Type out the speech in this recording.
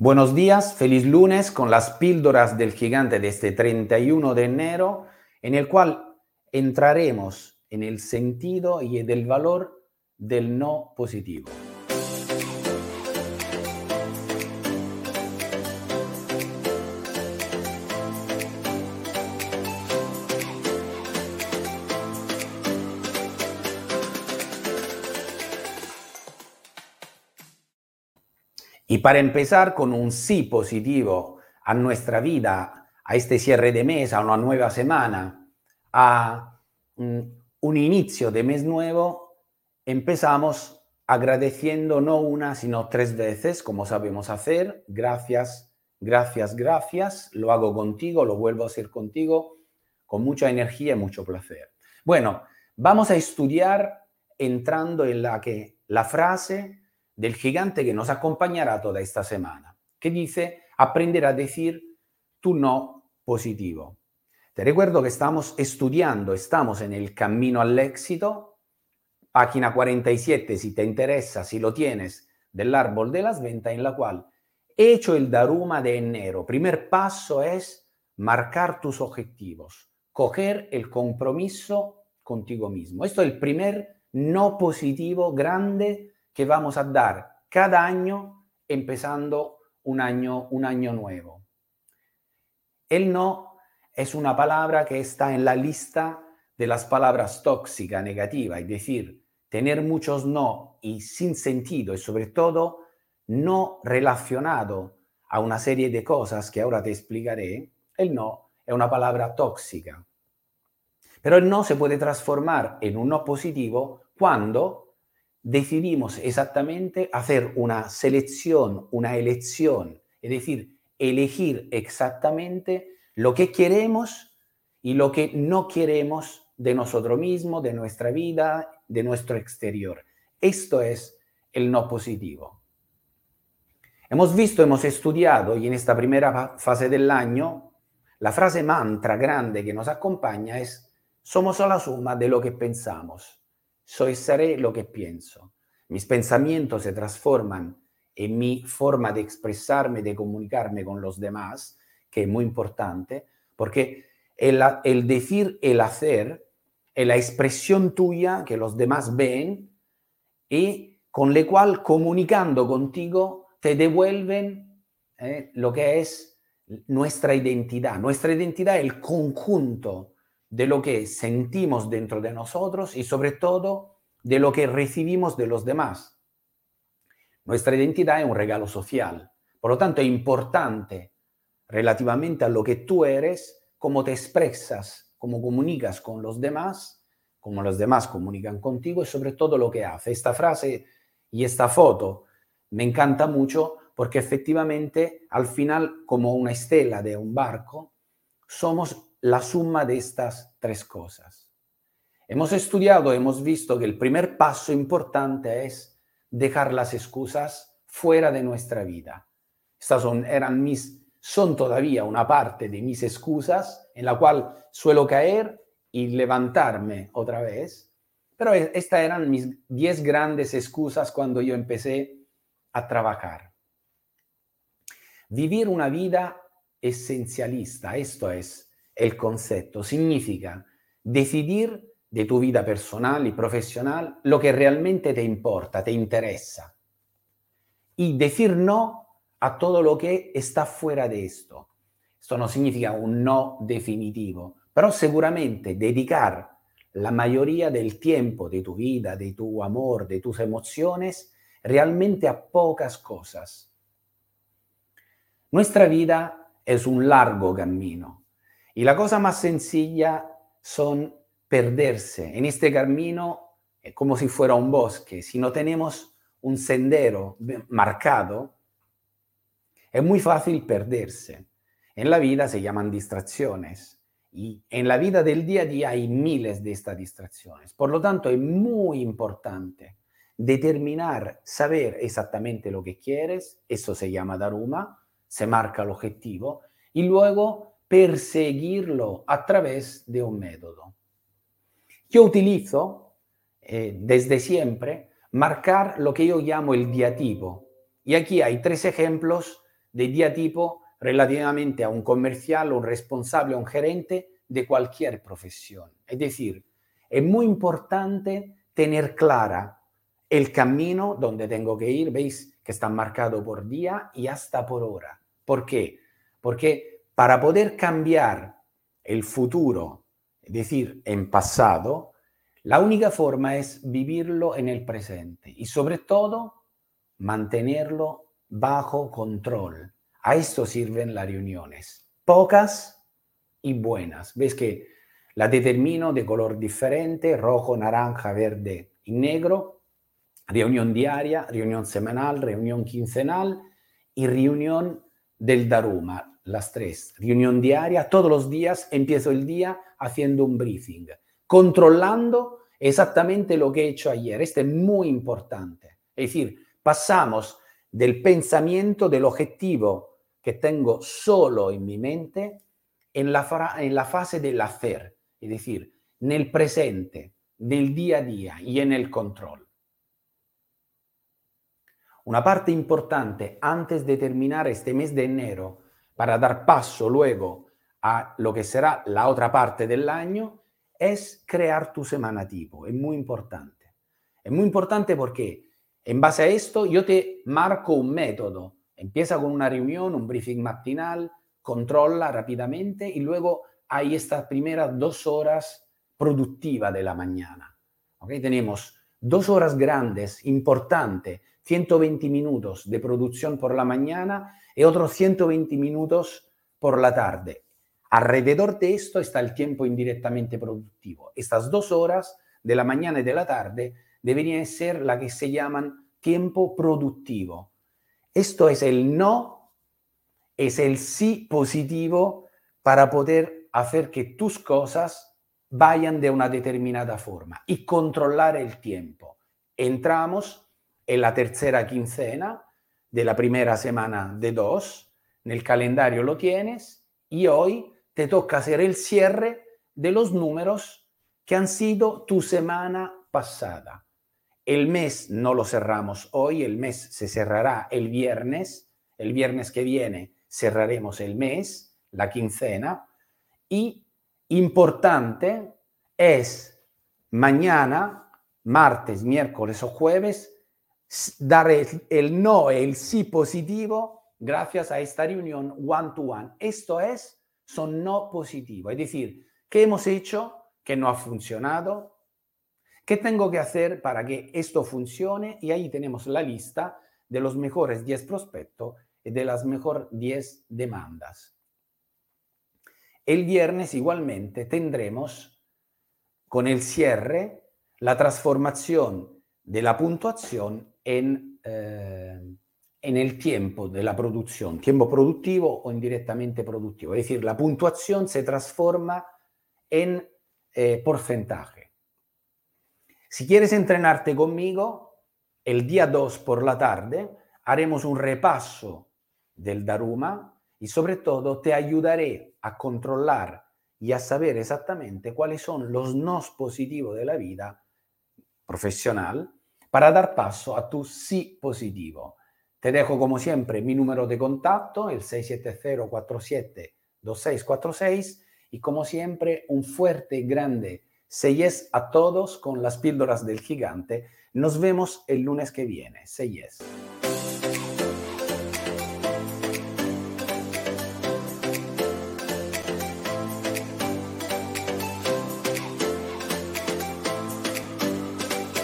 Buenos días, feliz lunes con las píldoras del gigante de este 31 de enero, en el cual entraremos en el sentido y del valor del no positivo. Y para empezar con un sí positivo a nuestra vida, a este cierre de mes, a una nueva semana, a mm, un inicio de mes nuevo, empezamos agradeciendo no una, sino tres veces, como sabemos hacer. Gracias, gracias, gracias. Lo hago contigo, lo vuelvo a hacer contigo, con mucha energía y mucho placer. Bueno, vamos a estudiar entrando en la que la frase del gigante que nos acompañará toda esta semana, que dice aprender a decir tu no positivo. Te recuerdo que estamos estudiando, estamos en el camino al éxito, página 47 si te interesa, si lo tienes, del árbol de las ventas, en la cual he hecho el Daruma de enero. Primer paso es marcar tus objetivos, coger el compromiso contigo mismo. Esto es el primer no positivo grande que vamos a dar cada año empezando un año, un año nuevo. El no es una palabra que está en la lista de las palabras tóxicas, negativas, es decir, tener muchos no y sin sentido y sobre todo no relacionado a una serie de cosas que ahora te explicaré, el no es una palabra tóxica. Pero el no se puede transformar en un no positivo cuando decidimos exactamente hacer una selección, una elección, es decir, elegir exactamente lo que queremos y lo que no queremos de nosotros mismos, de nuestra vida, de nuestro exterior. Esto es el no positivo. Hemos visto, hemos estudiado y en esta primera fase del año, la frase mantra grande que nos acompaña es, somos la suma de lo que pensamos soy seré lo que pienso. Mis pensamientos se transforman en mi forma de expresarme, de comunicarme con los demás, que es muy importante, porque el, el decir, el hacer, es la expresión tuya que los demás ven y con la cual comunicando contigo te devuelven eh, lo que es nuestra identidad. Nuestra identidad es el conjunto de lo que sentimos dentro de nosotros y sobre todo de lo que recibimos de los demás. Nuestra identidad es un regalo social. Por lo tanto, es importante relativamente a lo que tú eres, cómo te expresas, cómo comunicas con los demás, cómo los demás comunican contigo y sobre todo lo que hace. Esta frase y esta foto me encanta mucho porque efectivamente al final, como una estela de un barco, somos la suma de estas tres cosas. Hemos estudiado, hemos visto que el primer paso importante es dejar las excusas fuera de nuestra vida. Estas son, eran mis, son todavía una parte de mis excusas en la cual suelo caer y levantarme otra vez. Pero e, estas eran mis 10 grandes excusas cuando yo empecé a trabajar. Vivir una vida esencialista, esto es, el concepto. Significa decidir de tu vida personal y profesional lo que realmente te importa, te interesa. Y decir no a todo lo que está fuera de esto. Esto no significa un no definitivo, pero seguramente dedicar la mayoría del tiempo de tu vida, de tu amor, de tus emociones, realmente a pocas cosas. Nuestra vida es un largo camino y la cosa más sencilla son perderse en este camino como si fuera un bosque. Si no tenemos un sendero marcado, es muy fácil perderse. En la vida se llaman distracciones y en la vida del día a día hay miles de estas distracciones. Por lo tanto, es muy importante determinar, saber exactamente lo que quieres, eso se llama Daruma, se marca el objetivo, y luego perseguirlo a través de un método. Yo utilizo eh, desde siempre marcar lo que yo llamo el diatipo. Y aquí hay tres ejemplos de día tipo relativamente a un comercial, un responsable, un gerente de cualquier profesión. Es decir, es muy importante tener clara el camino donde tengo que ir. Veis que está marcado por día y hasta por hora. ¿Por qué? Porque para poder cambiar el futuro, es decir, en pasado, la única forma es vivirlo en el presente y sobre todo mantenerlo bajo control. A esto sirven las reuniones, pocas y buenas. Ves que la determino de color diferente, rojo, naranja, verde y negro, reunión diaria, reunión semanal, reunión quincenal y reunión del Daruma, las tres. Reunión diaria, todos los días empiezo el día haciendo un briefing, controlando exactamente lo que he hecho ayer. Esto es muy importante. Es decir, pasamos del pensamiento, del objetivo que tengo solo en mi mente, en la, en la fase del hacer, es decir, nel presente, nel día a día y en el control. Una parte importante antes de terminar este mes de enero para dar paso luego a lo que será la otra parte del año es crear tu semana tipo. Es muy importante. Es muy importante porque en base a esto yo te marco un método. Empieza con una reunión, un briefing matinal, controla rápidamente y luego hay estas primeras dos horas productivas de la mañana. ¿Okay? Tenemos dos horas grandes, importantes, 120 minutos de producción por la mañana y otros 120 minutos por la tarde. Alrededor de esto está el tiempo indirectamente productivo. Estas dos horas de la mañana y de la tarde deberían ser la que se llaman tiempo productivo. Esto es el no, es el sí positivo para poder hacer que tus cosas vayan de una determinada forma y controlar el tiempo. Entramos en la tercera quincena de la primera semana de dos, en el calendario lo tienes y hoy te toca hacer el cierre de los números que han sido tu semana pasada. El mes no lo cerramos hoy, el mes se cerrará el viernes, el viernes que viene cerraremos el mes, la quincena, y importante es mañana, martes, miércoles o jueves, dar el, no y el sí positivo gracias a esta reunión one to one. Esto es, son no positivo. Es decir, ¿qué hemos hecho que no ha funcionado? ¿Qué tengo que hacer para que esto funcione? Y ahí tenemos la lista de los mejores 10 prospectos y de las mejores 10 demandas. El viernes igualmente tendremos con el cierre la transformación de la puntuación en, eh, en el tiempo de la producción, tiempo productivo o indirectamente productivo. Es decir, la puntuación se transforma en eh, porcentaje. Si quieres entrenarte conmigo, el día 2 por la tarde haremos un repaso del Daruma y sobre todo te ayudaré a controlar y a saber exactamente cuáles son los nos positivos de la vida profesional para dar paso a tu sí positivo. Te dejo como siempre mi número de contacto, el 670-47-2646 y como siempre un fuerte y grande yes a todos con las píldoras del gigante. Nos vemos el lunes que viene. yes.